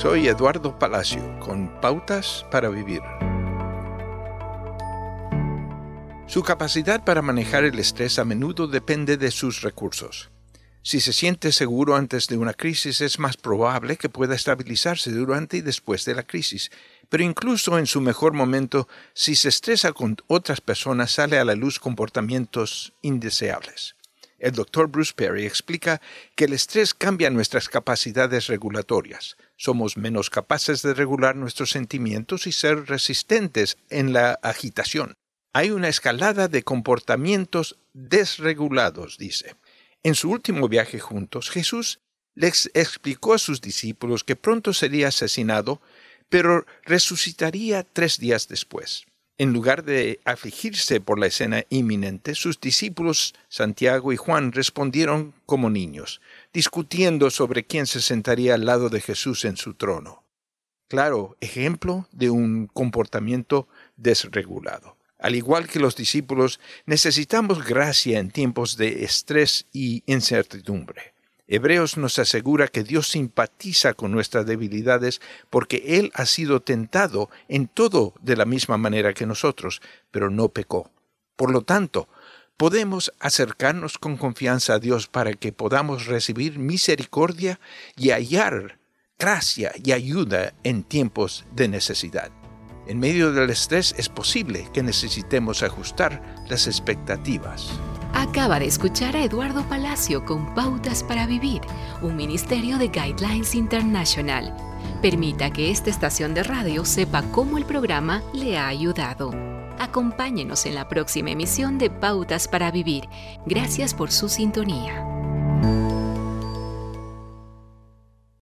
Soy Eduardo Palacio con Pautas para Vivir. Su capacidad para manejar el estrés a menudo depende de sus recursos. Si se siente seguro antes de una crisis, es más probable que pueda estabilizarse durante y después de la crisis. Pero incluso en su mejor momento, si se estresa con otras personas, sale a la luz comportamientos indeseables. El doctor Bruce Perry explica que el estrés cambia nuestras capacidades regulatorias. Somos menos capaces de regular nuestros sentimientos y ser resistentes en la agitación. Hay una escalada de comportamientos desregulados, dice. En su último viaje juntos, Jesús les explicó a sus discípulos que pronto sería asesinado, pero resucitaría tres días después. En lugar de afligirse por la escena inminente, sus discípulos Santiago y Juan respondieron como niños, discutiendo sobre quién se sentaría al lado de Jesús en su trono. Claro, ejemplo de un comportamiento desregulado. Al igual que los discípulos, necesitamos gracia en tiempos de estrés y incertidumbre. Hebreos nos asegura que Dios simpatiza con nuestras debilidades porque Él ha sido tentado en todo de la misma manera que nosotros, pero no pecó. Por lo tanto, podemos acercarnos con confianza a Dios para que podamos recibir misericordia y hallar gracia y ayuda en tiempos de necesidad. En medio del estrés es posible que necesitemos ajustar las expectativas. Acaba de escuchar a Eduardo Palacio con Pautas para Vivir, un ministerio de Guidelines International. Permita que esta estación de radio sepa cómo el programa le ha ayudado. Acompáñenos en la próxima emisión de Pautas para Vivir. Gracias por su sintonía.